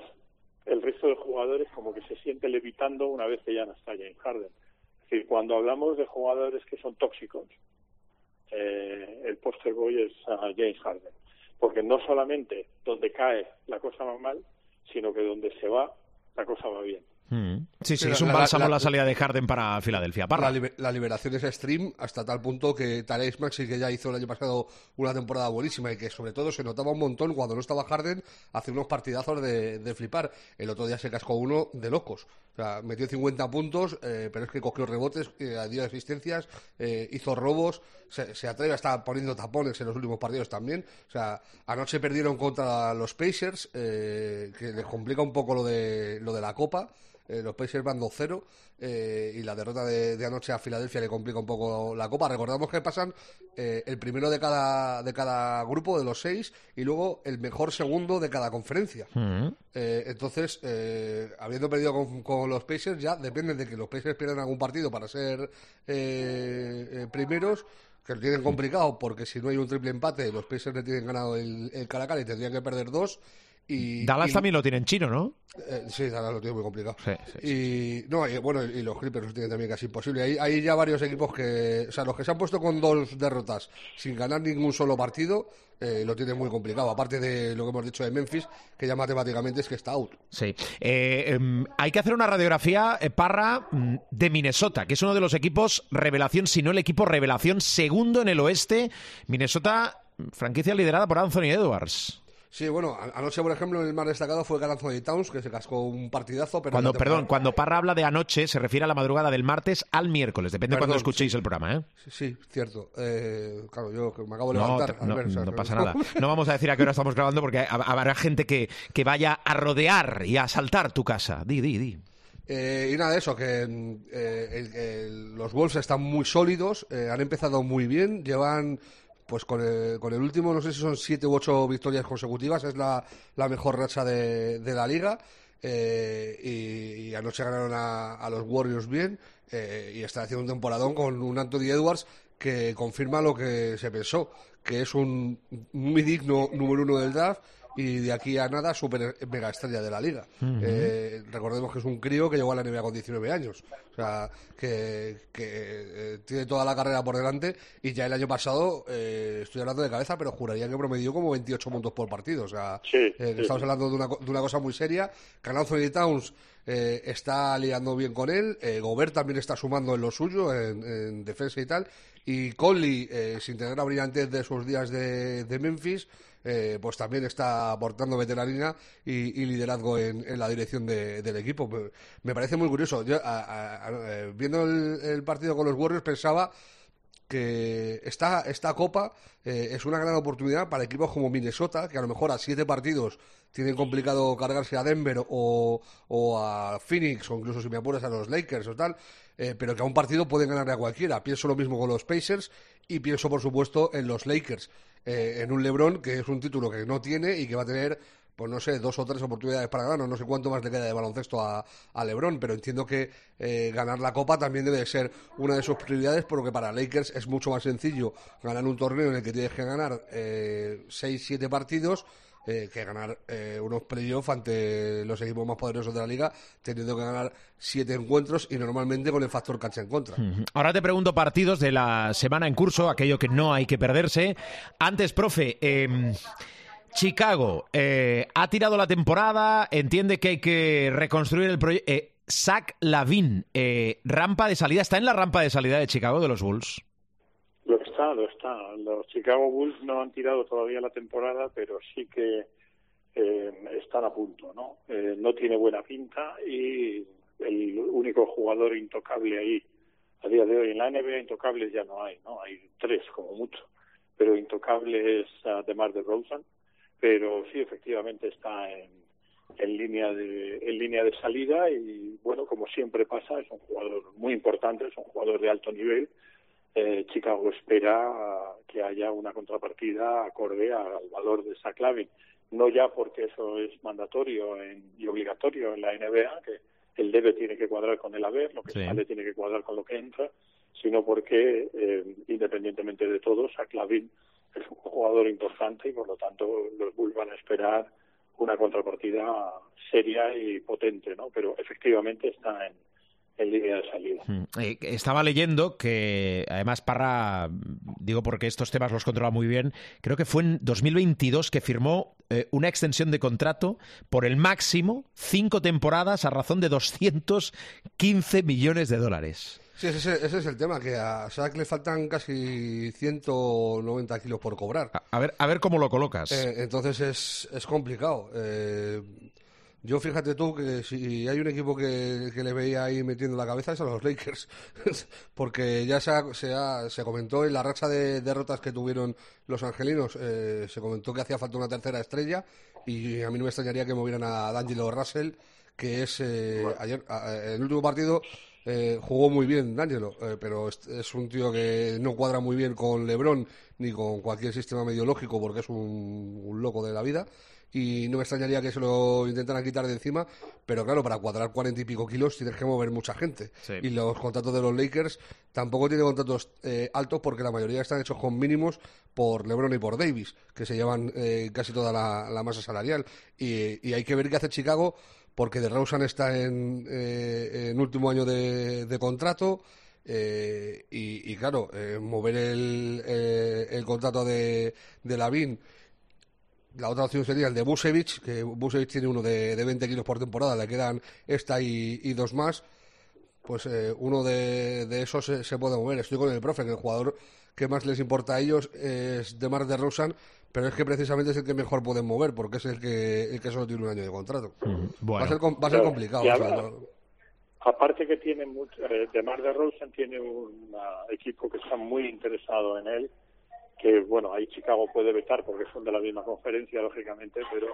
el resto de jugadores como que se siente levitando una vez que ya no está James Harden. Es decir, cuando hablamos de jugadores que son tóxicos, eh, el poster boy es James Harden porque no solamente donde cae la cosa va mal, sino que donde se va la cosa va bien. Mm. Sí, sí, es un bálsamo la, salida de Harden para Filadelfia. La, liberación es extreme hasta tal punto que Tarek Maxi, que ya hizo el año pasado una temporada buenísima y que sobre todo se notaba un montón cuando no estaba Harden, hace unos partidazos de, flipar. El otro día se cascó uno de locos. O sea, metió 50 puntos, eh, pero es que cogió rebotes, eh, dio asistencias, eh, hizo robos, se, atreve a estar poniendo tapones en los últimos partidos también. O sea, anoche perdieron contra los Pacers, que les complica un poco lo de, lo de la Copa. Eh, los Pacers van 2-0 eh, y la derrota de, anoche a Filadelfia le complica un poco la copa. Recordamos que pasan eh, el primero de cada, de cada grupo de los seis y luego el mejor segundo de cada conferencia. Mm. entonces, habiendo perdido con, los Pacers, ya depende de que los Pacers pierdan algún partido para ser primeros que lo tienen complicado porque si no hay un triple empate, los Pacers le tienen ganado el, el Caracas y tendrían que perder dos Dallas también lo tiene en chino, ¿no? Eh, sí, Dallas lo tiene muy complicado. y, no, bueno, y los Clippers lo tienen también casi imposible. Hay, hay ya varios equipos que, o sea, los que se han puesto con dos derrotas sin ganar ningún solo partido, eh, lo tienen muy complicado. Aparte de lo que hemos dicho de Memphis, que ya matemáticamente es que está out. Sí. Eh, em, hay que hacer una radiografía, Parra, mm, de Minnesota, que es uno de los equipos revelación, si no el equipo revelación segundo en el oeste. Minnesota, franquicia liderada por Anthony Edwards. Sí, bueno, anoche, por ejemplo, el más destacado fue de Towns, que se cascó un partidazo. Pero cuando, perdón, cuando Parra habla de anoche, se refiere a la madrugada del martes al miércoles, depende de cuando escuchéis el programa, ¿eh? Sí, cierto. Eh, claro, yo me acabo de levantar. No, no, pasa nada. No vamos a decir a qué hora estamos grabando porque habrá gente que, que vaya a rodear y a asaltar tu casa. Di, di, di. Eh, y nada, eso, que eh, los Wolves están muy sólidos, han empezado muy bien, llevan pues con el, con el último, no sé si son siete u ocho victorias consecutivas, es la, la mejor racha de, de la liga. Eh, y, anoche ganaron a, los Warriors bien eh, y está haciendo un temporadón con un Anthony Edwards que confirma lo que se pensó, que es un muy digno número uno del draft y de aquí a nada super mega estrella de la liga. Eh, recordemos que es un crío que llegó a la NBA con 19 años, o sea, que, eh, tiene toda la carrera por delante y ya el año pasado, eh, estoy hablando de cabeza, pero juraría que promedió como 28 puntos por partido, o sea, estamos hablando de una, de una cosa muy seria. Que Anthony Towns está liando bien con él, Gobert también está sumando en lo suyo, en, defensa y tal, y Conley, sin tener la brillantez de sus días de, de Memphis, eh, pues también está aportando veteranía y, liderazgo en, la dirección del equipo. Me, parece muy curioso. Yo, eh, viendo el, partido con los Warriors, pensaba que esta, esta copa eh, es una gran oportunidad para equipos como Minnesota, que a lo mejor a siete partidos tienen complicado cargarse a Denver o, a Phoenix, o incluso si me apuras a los Lakers o tal, pero que a un partido pueden ganarle a cualquiera. Pienso lo mismo con los Pacers y pienso, por supuesto, en los Lakers. Eh, en un LeBron que es un título que no tiene y que va a tener pues no sé, dos o tres oportunidades para ganar, no sé cuánto más le queda de baloncesto a, a LeBron, pero entiendo que eh, ganar la Copa también debe ser una de sus prioridades, porque para Lakers es mucho más sencillo ganar un torneo en el que tienes que ganar eh, seis, siete partidos eh, que ganar eh, unos playoffs ante los equipos más poderosos de la liga, teniendo que ganar siete encuentros y normalmente con el factor cancha en contra. Ahora te pregunto partidos de la semana en curso, aquello que no hay que perderse. Antes, profe, em, Chicago eh, ha tirado la temporada, entiende que hay que reconstruir el proyecto. Zach Lavin, rampa de salida, ¿está en la rampa de salida de Chicago de los Bulls? Lo está, lo está. Los Chicago Bulls no han tirado todavía la temporada, pero sí que eh, están a punto, ¿no? Eh, no tiene buena pinta y el único jugador intocable ahí a día de hoy en la NBA intocables ya no hay, ¿no? Hay tres como mucho, pero intocable es además de Rosen, pero sí efectivamente está en, en línea de en línea de salida y bueno como siempre pasa es un jugador muy importante, es un jugador de alto nivel eh, Chicago espera que haya una contrapartida acorde al valor de esa clave. No ya porque eso es mandatorio y obligatorio en la NBA, que el debe tiene que cuadrar con el haber, lo que sale tiene que cuadrar con lo que entra, sino porque, eh, independientemente de todo, Saclavin es un jugador importante y por lo tanto los Bulls van a esperar una contrapartida seria y potente, ¿no? Pero efectivamente está en, en línea de salida. Mm. Eh, estaba leyendo que, además, Parra, digo porque estos temas los controla muy bien, creo que fue en 2022 que firmó eh, una extensión de contrato por el máximo cinco temporadas a razón de 215 millones de dólares. Sí, ese, ese es el tema, que a Sack le faltan casi 190 kilos por cobrar. A, a ver, a ver cómo lo colocas. Eh, entonces es, es complicado. Eh, yo fíjate tú que si hay un equipo que, que, le veía ahí metiendo la cabeza es a los Lakers, porque ya se, ha, se, ha, se, comentó en la racha de derrotas que tuvieron los angelinos, eh, se comentó que hacía falta una tercera estrella y a mí no me extrañaría que movieran a D'Angelo Russell, que es eh, ayer, en el último partido eh, jugó muy bien D'Angelo, eh, pero es, es, un tío que no cuadra muy bien con LeBron ni con cualquier sistema mediológico porque es un, un loco de la vida y no me extrañaría que se lo intentaran quitar de encima, pero claro, para cuadrar cuarenta y pico kilos tienes que mover mucha gente. Sí. Y los contratos de los Lakers tampoco tienen contratos eh, altos porque la mayoría están hechos con mínimos por LeBron y por Davis, que se llevan eh, casi toda la, la, masa salarial. Y, y, hay que ver qué hace Chicago porque de Rosen está en, eh, en último año de, de contrato. Eh, y, y, claro, eh, mover el, eh, el, contrato de, de Lavín la otra opción sería el de Busevich, que Busevich tiene uno de, de 20 kilos por temporada, le quedan esta y, y dos más. Pues eh, uno de, de esos se, se, puede mover. Estoy con el profe, que el jugador que más les importa a ellos es de Mar de Rosan, pero es que precisamente es el que mejor pueden mover, porque es el que, el que solo tiene un año de contrato. Bueno. Va a ser, va a ser complicado. Ya, o sea, no... Aparte que tiene mucho, eh, de Mar de Rosen tiene un equipo que está muy interesado en él que bueno, ahí Chicago puede vetar porque son de la misma conferencia, lógicamente, pero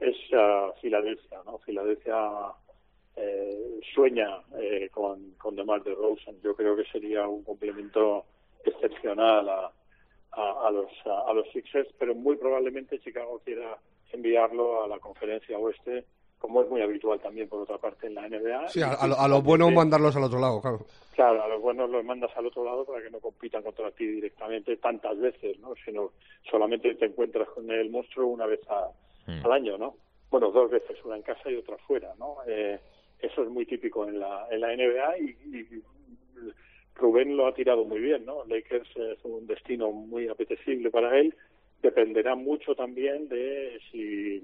es uh, Filadelfia, ¿no? Filadelfia eh, sueña eh, con, con DeMar DeRozan. Yo creo que sería un complemento excepcional a, a, a los a, a, los Sixers, pero muy probablemente Chicago quiera enviarlo a la conferencia oeste como es muy habitual también por otra parte en la NBA. Sí, a, a, lo, a los buenos mandarlos al otro lado, claro. Claro, a los buenos los mandas al otro lado para que no compitan contra ti directamente tantas veces, ¿no? Sino solamente te encuentras con el monstruo una vez a, mm. al año, ¿no? Bueno, dos veces, una en casa y otra fuera, ¿no? Eh, eso es muy típico en la, en la NBA y, y Rubén lo ha tirado muy bien, ¿no? Lakers es un destino muy apetecible para él. Dependerá mucho también de si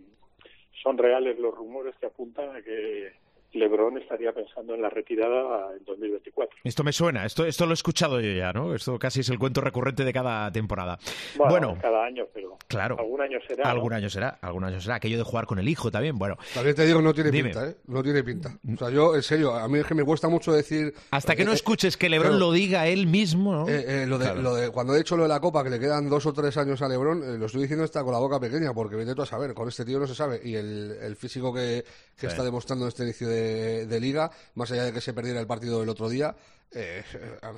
son reales los rumores que apuntan a que LeBron estaría pensando en la retirada en 2024. Esto me suena, esto, esto lo he escuchado yo ya, ¿no? Esto casi es el cuento recurrente de cada temporada. Bueno, bueno cada año, pero claro, algún año será. Algún ¿no? año será, algún año será. Aquello de jugar con el hijo también, bueno. También te digo, no tiene Dime. pinta, ¿eh? No tiene pinta. O sea, yo, en serio, a mí es que me cuesta mucho decir... Hasta que no eh, escuches que LeBron lo diga él mismo, ¿no? Eh, lo, de, claro. lo, de, cuando he dicho lo de la Copa, que le quedan dos o tres años a LeBron, eh, lo estoy diciendo hasta con la boca pequeña, porque vete tú a saber, con este tío no se sabe. Y el, el físico que, que sí. está demostrando en este inicio de, de liga más allá de que se perdiera el partido del otro día, eh,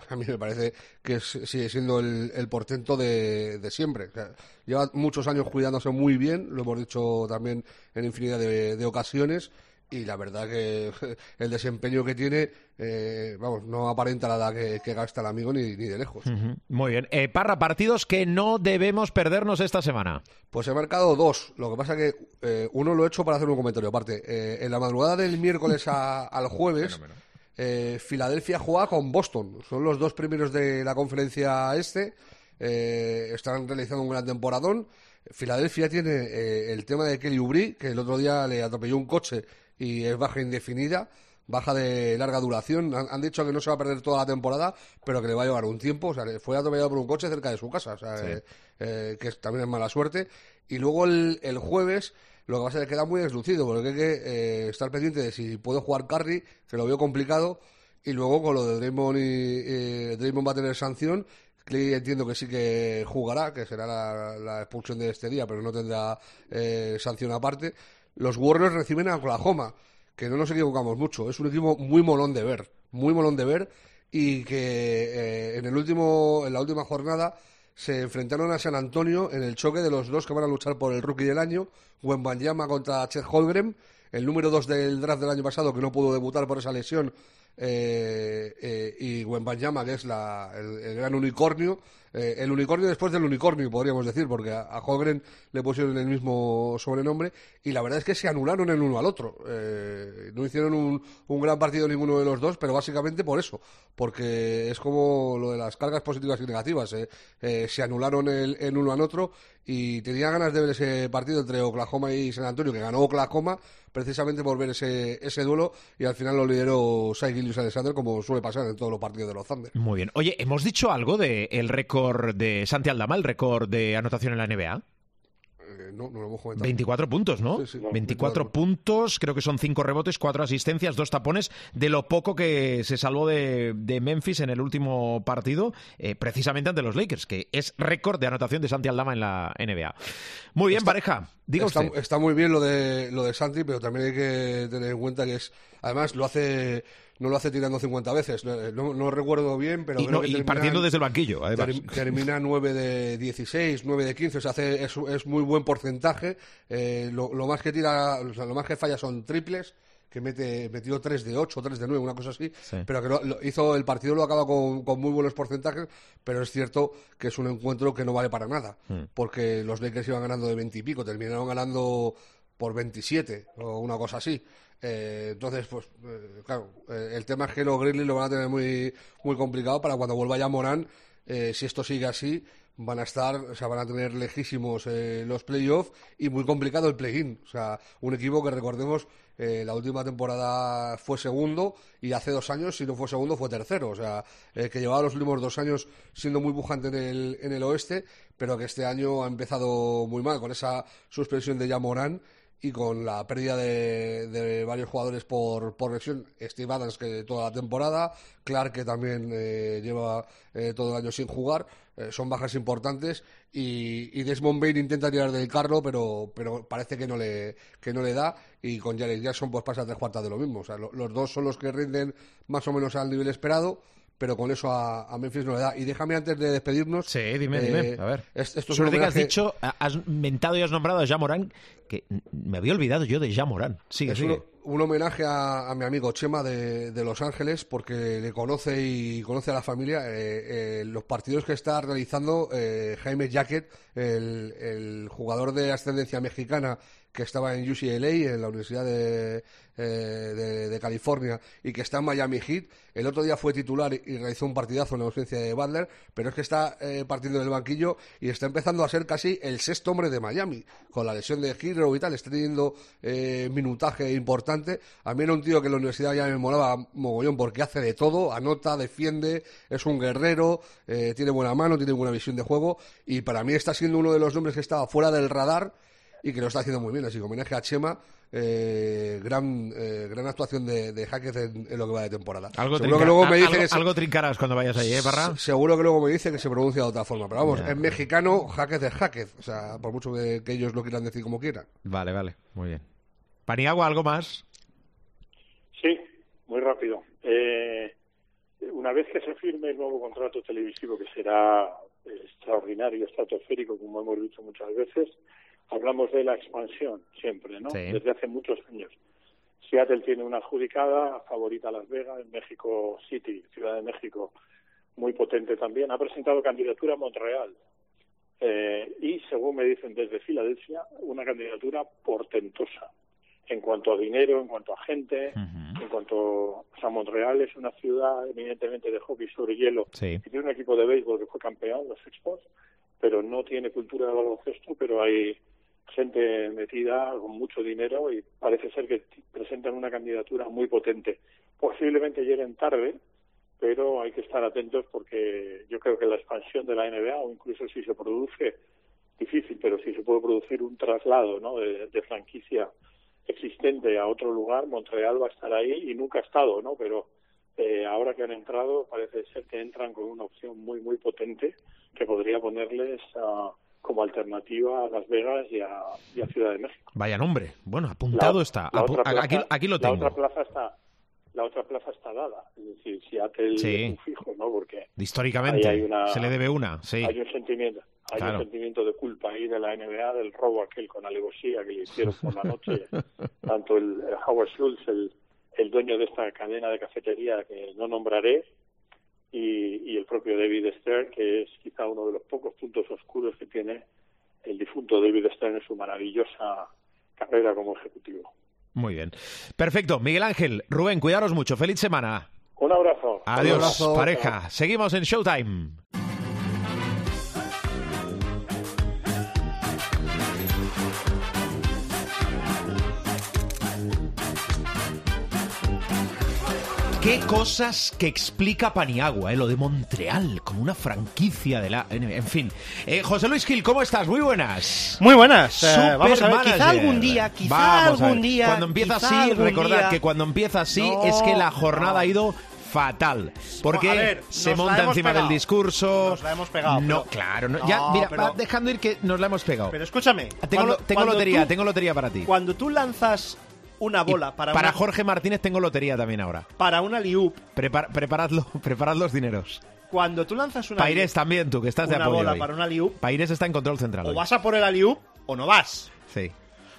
a, mí me parece que sigue siendo el, el portento de, de siempre. Lleva muchos años cuidándose muy bien, lo hemos dicho también en infinidad de ocasiones. Y la verdad que el desempeño que tiene, eh, vamos, no aparenta la edad que, que, gasta el amigo ni, ni de lejos. Uh -huh. Muy bien. Eh, Parra, partidos que no debemos perdernos esta semana. Pues he marcado dos. Lo que pasa que eh, uno lo he hecho para hacer un comentario aparte. Eh, en la madrugada del miércoles a, al jueves, eh, Filadelfia juega con Boston. Son los dos primeros de la conferencia este. Eh, están realizando un gran temporadón. Filadelfia tiene eh, el tema de Kelly Ubrí, que el otro día le atropelló un coche y es baja indefinida, baja de larga duración. Han, han, dicho que no se va a perder toda la temporada, pero que le va a llevar un tiempo. O sea, fue atropellado por un coche cerca de su casa, o sea, sí. eh, eh, que también es mala suerte. Y luego el, el, jueves lo que va a ser que queda muy deslucido, porque hay que eh, estar pendiente de si puede jugar Curry, que lo veo complicado. Y luego con lo de Draymond y eh, Draymond va a tener sanción Clay entiendo que sí que jugará, que será la, la expulsión de este día, pero no tendrá eh, sanción aparte. Los Warriors reciben a Oklahoma, que no nos equivocamos mucho. Es un equipo muy molón de ver, muy molón de ver, y que eh, en, el último, en la última jornada se enfrentaron a San Antonio en el choque de los dos que van a luchar por el rookie del año, Wembanyama contra Chet Holgren, el número dos del draft del año pasado que no pudo debutar por esa lesión eh, eh, y que es la, el, gran unicornio, eh, el unicornio después del unicornio, podríamos decir, porque a, a le pusieron el mismo sobrenombre y la verdad es que se anularon el uno al otro. Eh, no hicieron un, un gran partido ninguno de los dos, pero básicamente por eso, porque es como lo de las cargas positivas y negativas. eh. Eh, se anularon el, el uno al otro y tenía ganas de ver ese partido entre Oklahoma y San Antonio, que ganó Oklahoma precisamente por ver ese, ese duelo y al final lo lideró Shai Gilgeous Alexander como suele pasar en todos los partidos de los Thunder. Muy bien. Oye, ¿hemos dicho algo del récord de Santi Aldama, el récord de anotación en la NBA? Eh, no, no lo hemos comentado. 24 puntos, ¿no? Sí, sí. 24 puntos, creo que son 5 rebotes, 4 asistencias, 2 tapones, de lo poco que se salvó de, de Memphis en el último partido, eh, precisamente ante los Lakers, que es récord de anotación de Santi Aldama en la NBA. Muy bien, Está- pareja, diga está, usted. está muy bien lo de lo de Santi, pero también hay que tener en cuenta que es, además lo hace, no lo hace tirando 50 veces. No, no- no recuerdo bien, pero Y, creo no- que y termina- partiendo desde el banquillo, además. Term- Termina 9 de 16, 9 de 15, o sea, hace, es, es muy buen porcentaje. Eh, lo, lo más que tira, o sea, lo más que falla son triples, que mete, metió 3 de 8, 3 de 9, una cosa así, Sí. pero que lo- lo hizo el partido lo acaba con, con muy buenos porcentajes, pero es cierto que es un encuentro que no vale para nada, Hmm. porque los Lakers iban ganando de 20 y pico, terminaron ganando por 27 o una cosa así. Eh, entonces, pues, eh, claro, eh, el tema es que los Grizzlies lo van a tener muy, muy complicado para cuando vuelva ya Morán. eh, si esto sigue así, van a estar, o sea, van a tener lejísimos los playoffs y muy complicado el play-in. O sea, un equipo que recordemos, la última temporada fue segundo y hace dos años, si no fue segundo, fue tercero. O sea, que llevaba los últimos dos años siendo muy pujante en el, en el oeste, pero que este año ha empezado muy mal con esa suspensión de Morán y con la pérdida de, de varios jugadores por, por lesión, Steve Adams que toda la temporada, Clark que también eh, lleva eh, todo el año sin jugar, eh, son bajas importantes y, y Desmond Bain intenta tirar del carro, pero, pero parece que no le que no le da. Y con Jared Jackson pues pasa tres cuartas de lo mismo, o sea, lo- los dos son los que rinden más o menos al nivel esperado. Pero con eso a, a Memphis no le da. Y déjame antes de despedirnos. Sí, dime, eh, dime. A ver. es- esto es Suerte que has dicho, has mentado y has nombrado a Jamorán, que me había olvidado yo de Jamorán. Sigue, es sigue. un, un homenaje a, a mi amigo Chema de, de Los Ángeles porque le conoce y conoce a la familia eh, eh, los partidos que está realizando eh, Jaime Jacket, el, el jugador de ascendencia mexicana que estaba en UCLA, en la Universidad de, eh, de, de California, y que está en Miami Heat. El otro día fue titular y realizó un partidazo en la ausencia de Butler, pero es que está eh, partiendo del banquillo y está empezando a ser casi el sexto hombre de Miami, con la lesión de Hero y tal, está teniendo eh, minutaje importante. A mí era un tío que en la universidad ya me molaba mogollón porque hace de todo, anota, defiende, es un guerrero, eh, tiene buena mano, tiene buena visión de juego y para mí está siendo uno de los nombres que estaba fuera del radar y que lo está haciendo muy bien. Así que homenaje a Chema, eh, gran, eh, gran actuación de, de Jaquez en, en lo que va de temporada. Algo, seguro trinca- que luego me dice algo- que se- algo trincarás cuando vayas allí, ¿eh, Parra? se- seguro que luego me dice que se pronuncia de otra forma. Pero vamos, en mexicano, Jaquez es Jaquez. O sea, por mucho que, que ellos lo quieran decir como quieran. Vale, vale, muy bien. Paniagua, ¿algo más? Sí, muy rápido. Eh, una vez que se firme el nuevo contrato televisivo, que será eh, extraordinario, estratosférico, como hemos dicho muchas veces, hablamos de la expansión siempre, ¿no? Sí. Desde hace muchos años. Seattle tiene una adjudicada, favorita Las Vegas, en México City, Ciudad de México, muy potente también. Ha presentado candidatura a Montreal. Eh, y, según me dicen desde Filadelfia, una candidatura portentosa en cuanto a dinero, en cuanto a gente, en cuanto, o sea, Montreal es una ciudad eminentemente de hockey sobre hielo Sí. y tiene un equipo de béisbol que fue campeón, los Expos, pero no tiene cultura de baloncesto, pero hay gente metida con mucho dinero y parece ser que presentan una candidatura muy potente. Posiblemente lleguen tarde, pero hay que estar atentos porque yo creo que la expansión de la NBA, o incluso si se produce, difícil, pero si se puede producir un traslado ¿no? de, franquicia existente a otro lugar, Montreal va a estar ahí y nunca ha estado, ¿no? Pero eh, ahora que han entrado, parece ser que entran con una opción muy, muy potente que podría ponerles ah, como alternativa a Las Vegas y a, y a Ciudad de México. Vaya nombre. Bueno, apuntado La- está. la Apu- otra plaza- aquí, aquí lo La tengo. otra plaza está, la otra plaza está dada. Es decir, Seattle Sí. es un fijo, ¿no? Porque Históricamente, hay una- se le debe una, sí. hay un sentimiento, hay Claro. un sentimiento de culpa ahí de la NBA del robo aquel con alevosía que le hicieron por la noche tanto el, el Howard Schultz, el, el dueño de esta cadena de cafetería que no nombraré, y, y el propio David Stern, que es quizá uno de los pocos puntos oscuros que tiene el difunto David Stern en su maravillosa carrera como ejecutivo. Muy bien. Perfecto. Miguel Ángel, Rubén, cuidaros mucho. Feliz semana. Un abrazo. Adiós, Un abrazo. pareja. Seguimos en Showtime. Qué cosas que explica Paniagua, eh, lo de Montreal, como una franquicia de la... En, fin. Eh, José Luis Gil, ¿cómo estás? Muy buenas. Muy buenas. Eh, vamos a ver, manager. quizá algún día, quizá Vamos algún día. Cuando empieza así, recordad día- que cuando empieza así No, es que la jornada no. ha ido fatal. Porque ver, se monta encima pegado. del discurso. Nos la hemos pegado, No, pero- claro. no, No, ya, mira, pero- va dejando ir que nos la hemos pegado. Pero escúchame. tengo cuando- tengo cuando lotería, tú- tengo lotería para ti. Cuando tú lanzas una Y bola para, para una, Jorge Martínez tengo lotería también ahora. para una liup, Prepar- preparadlo, preparad los dineros. cuando tú lanzas una Paires también, tú, que estás de una apoyo bola hoy. para una liup, Paires está en control central. o hoy. vas a por el aliup o no vas. Sí.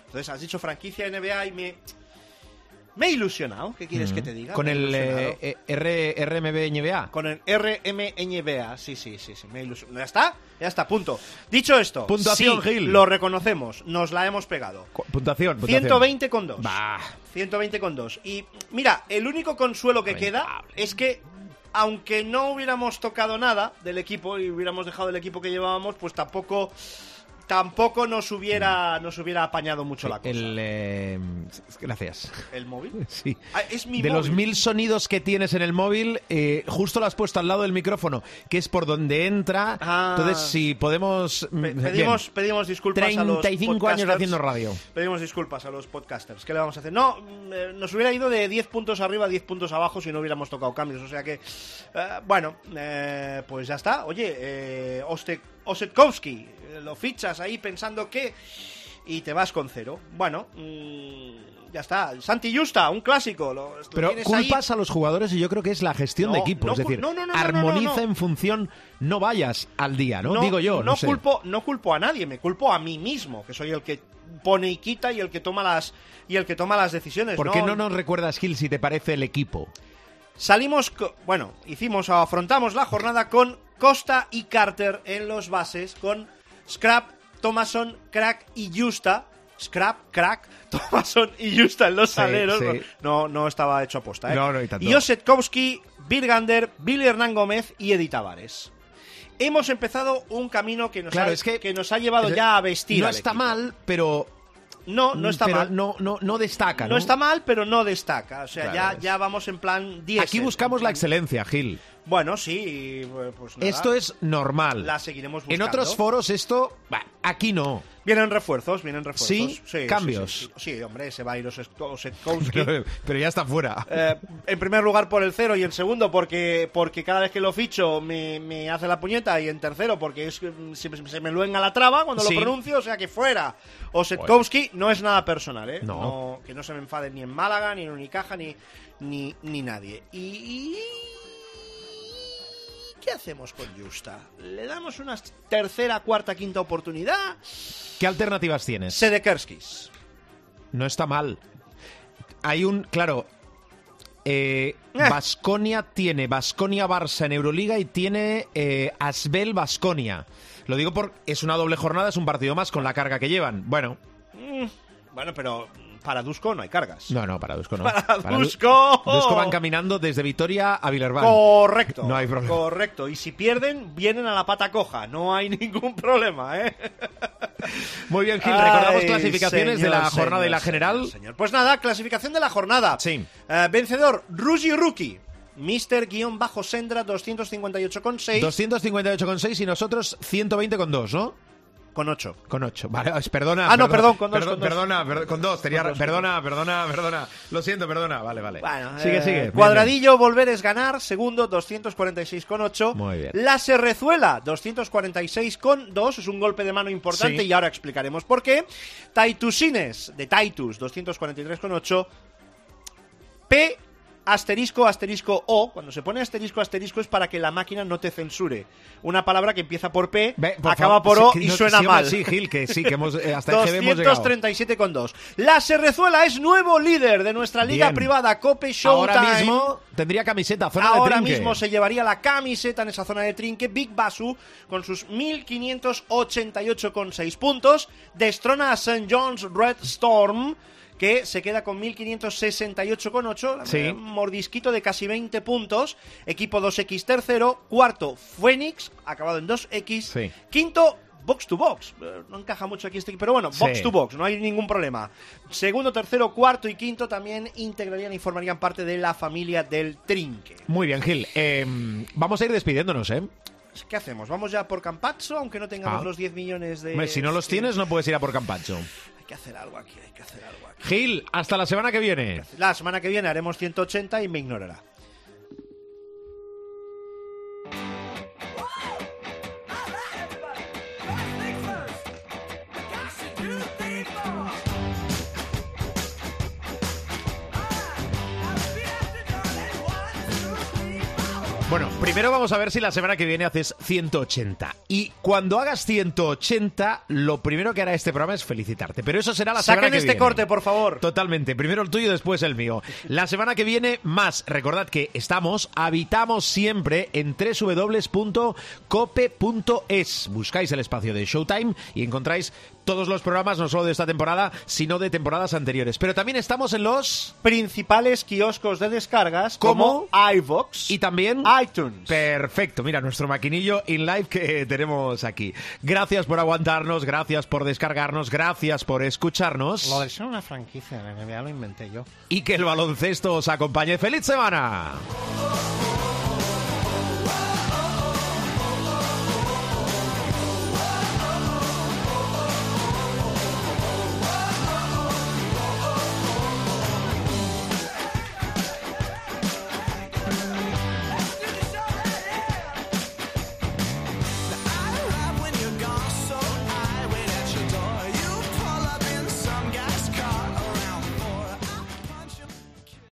Entonces has dicho franquicia NBA y me me he ilusionado. ¿Qué quieres que te diga? Con el eh, eh, R, RMB NBA. Con el RMNBA, sí, sí, sí, sí, me he ilusionado. Ya está, ya está, punto. Dicho esto, Puntuación, sí, Gil. lo reconocemos, nos la hemos pegado. Cu- Puntuación, puntuación. 120 con 2. Bah. 120 con 2. Y mira, el único consuelo que queda es que aunque no hubiéramos tocado nada del equipo y hubiéramos dejado el equipo que llevábamos, pues tampoco tampoco nos hubiera nos hubiera apañado mucho la cosa. El, eh, gracias. ¿El móvil? Sí. Ah, es mi de los mil sonidos que tienes en el móvil, eh, justo lo has puesto al lado del micrófono, que es por donde entra. Ah. Entonces, si podemos. Pe- mm, pedimos, bien. pedimos disculpas a los 35 años haciendo radio. Pedimos disculpas a los podcasters. ¿Qué le vamos a hacer? No, mm, eh, nos hubiera ido de 10 puntos arriba a 10 puntos abajo si no hubiéramos tocado cambios. O sea que, eh, bueno, eh, pues ya está. Oye, eh, Oste- Osetkowski, lo fichas ahí pensando que... Y te vas con cero. Bueno, mm, ya está. Santi Justa, un clásico. Lo, lo Pero ahí. culpas a los jugadores y yo creo que es la gestión de equipo. no es decir, no, armoniza en función, no vayas al día, ¿no? Digo yo. No, sé. culpo, no culpo a nadie, me culpo a mí mismo, que soy el que pone y quita y el que toma las y el que toma las decisiones. ¿Por qué no nos recuerdas, Gil, si te parece el equipo? Salimos, bueno, hicimos, afrontamos la jornada con Costa y Carter en los bases, con Scrap, Thomason, Crack y Justa. Scrap, Crack, Thomason y Justa en los Sí, saleros. sí. No, no estaba hecho aposta, ¿eh? No, no, y tanto. Y Osetkowski, Birgander, Billy Hernán Gómez y Eddie Tavares. Hemos empezado un camino que nos, Claro, ha, es que- nos ha llevado Es- ya a vestir. No está equipo. mal, pero. No, no está pero mal. No, no, no destaca. No está mal, pero no destaca. O sea, Claro, ya, es- ya vamos en plan 10. Aquí buscamos la excelencia, Gil. Bueno, sí, pues nada, Esto es normal. La seguiremos En buscando. otros foros esto, bah, aquí no. Vienen refuerzos, vienen refuerzos. ¿Sí? ¿Cambios? Sí, sí, sí, hombre, se va a ir Oset- Osetkowski. Pero, pero ya está fuera. Eh, en primer lugar por el cero y en segundo porque porque cada vez que lo ficho me, me hace la puñeta y en tercero porque es mm, se, se me luenga la traba cuando Sí. lo pronuncio, o sea que fuera. Osetkowski no es nada personal, ¿eh? No. que no se me enfade ni en Málaga, ni en Unicaja, ni, ni, ni nadie. Y... ¿Qué hacemos con Justa? ¿Le damos una tercera, cuarta, quinta oportunidad? ¿Qué alternativas tienes? Sedekerskis. No está mal. Hay un, claro, eh, Eh. Basconia tiene Basconia Barça en Euroliga y tiene eh, Asbel Basconia. Lo digo porque es una doble jornada, es un partido más con la carga que llevan. Bueno, Bueno, pero para Dusko no hay cargas. no, no, para Dusko no. Para Du- Dusko. Dusko van caminando desde Vitoria a Villarban. Correcto. No hay problema. Correcto. Y si pierden, vienen a la pata coja. No hay ningún problema, ¿eh? Muy bien, Gil, recordamos Ay, clasificaciones de la señor, jornada y la general. señor, señor. Pues nada, clasificación de la jornada. Sí. Eh, vencedor, Rugi Rookie. Mister-Sendra 258,6 258,6 y nosotros 120,2, ¿no? Con 8. Con 8. Vale, perdona. Ah, no, perdón, con dos, perdón, con dos. Perdona, per- con dos. Tenía, Con dos, perdona, perdona, perdona. Lo siento, perdona. Vale, vale. Bueno, sigue, eh, sigue. Bien, Cuadradillo, volver es ganar. Segundo, 246,8. Muy bien. La Serrezuela, 246,2. Es un golpe de mano importante Sí. y ahora explicaremos por qué. Taitusines, de Taitus, 243,8. P. asterisco, asterisco O. Cuando se pone asterisco, asterisco es para que la máquina no te censure. Una palabra que empieza por P, Ve, por acaba por O sí, y no, suena sí, mal. Sí, Gil, que sí, que hemos, eh, hasta hemos llegado. 237,2. La Serrezuela es nuevo líder de nuestra liga Bien. privada Cope Showtime. Ahora mismo tendría camiseta, zona Ahora de mismo se llevaría la camiseta en esa zona de trinque Big Basu con sus 1588,6 puntos. Destrona a St. John's Red Storm que se queda con 1568,8, Sí. un mordisquito de casi 20 puntos. Equipo 2X tercero, cuarto Phoenix, acabado en 2X. Sí. Quinto Box to box, Eh, no encaja mucho aquí este, pero bueno, box to box, no hay ningún problema. Segundo, tercero, cuarto y quinto también integrarían y formarían parte de la familia del Trinque. Muy bien, Gil. Eh, vamos a ir despidiéndonos, ¿eh? ¿Qué hacemos? ¿Vamos ya por Campazzo, aunque no tengamos Ah. los 10 millones de... Hombre, si no los tienes, no puedes ir a por Campacho. Que hacer algo aquí, hay que hacer algo aquí. Gil, hasta la semana que viene. La semana que viene haremos 180 y me ignorará. Primero vamos a ver si la semana que viene haces 180. Y cuando hagas 180, lo primero que hará este programa es felicitarte. Pero eso será la semana que este viene. corte, por favor. Totalmente. Primero el tuyo, después el mío. La semana que viene, más. Recordad que estamos, habitamos siempre en www.cope.es. Buscáis el espacio de Showtime y encontráis todos los programas, no solo de esta temporada, sino de temporadas anteriores. Pero también estamos en los... Principales kioscos de descargas como iVox Y también... iTunes. Perfecto, mira nuestro maquinillo in live que tenemos aquí. Gracias por aguantarnos, gracias por descargarnos, gracias por escucharnos Lo de ser una franquicia en NBA lo inventé yo. y que el baloncesto os acompañe. ¡Feliz semana!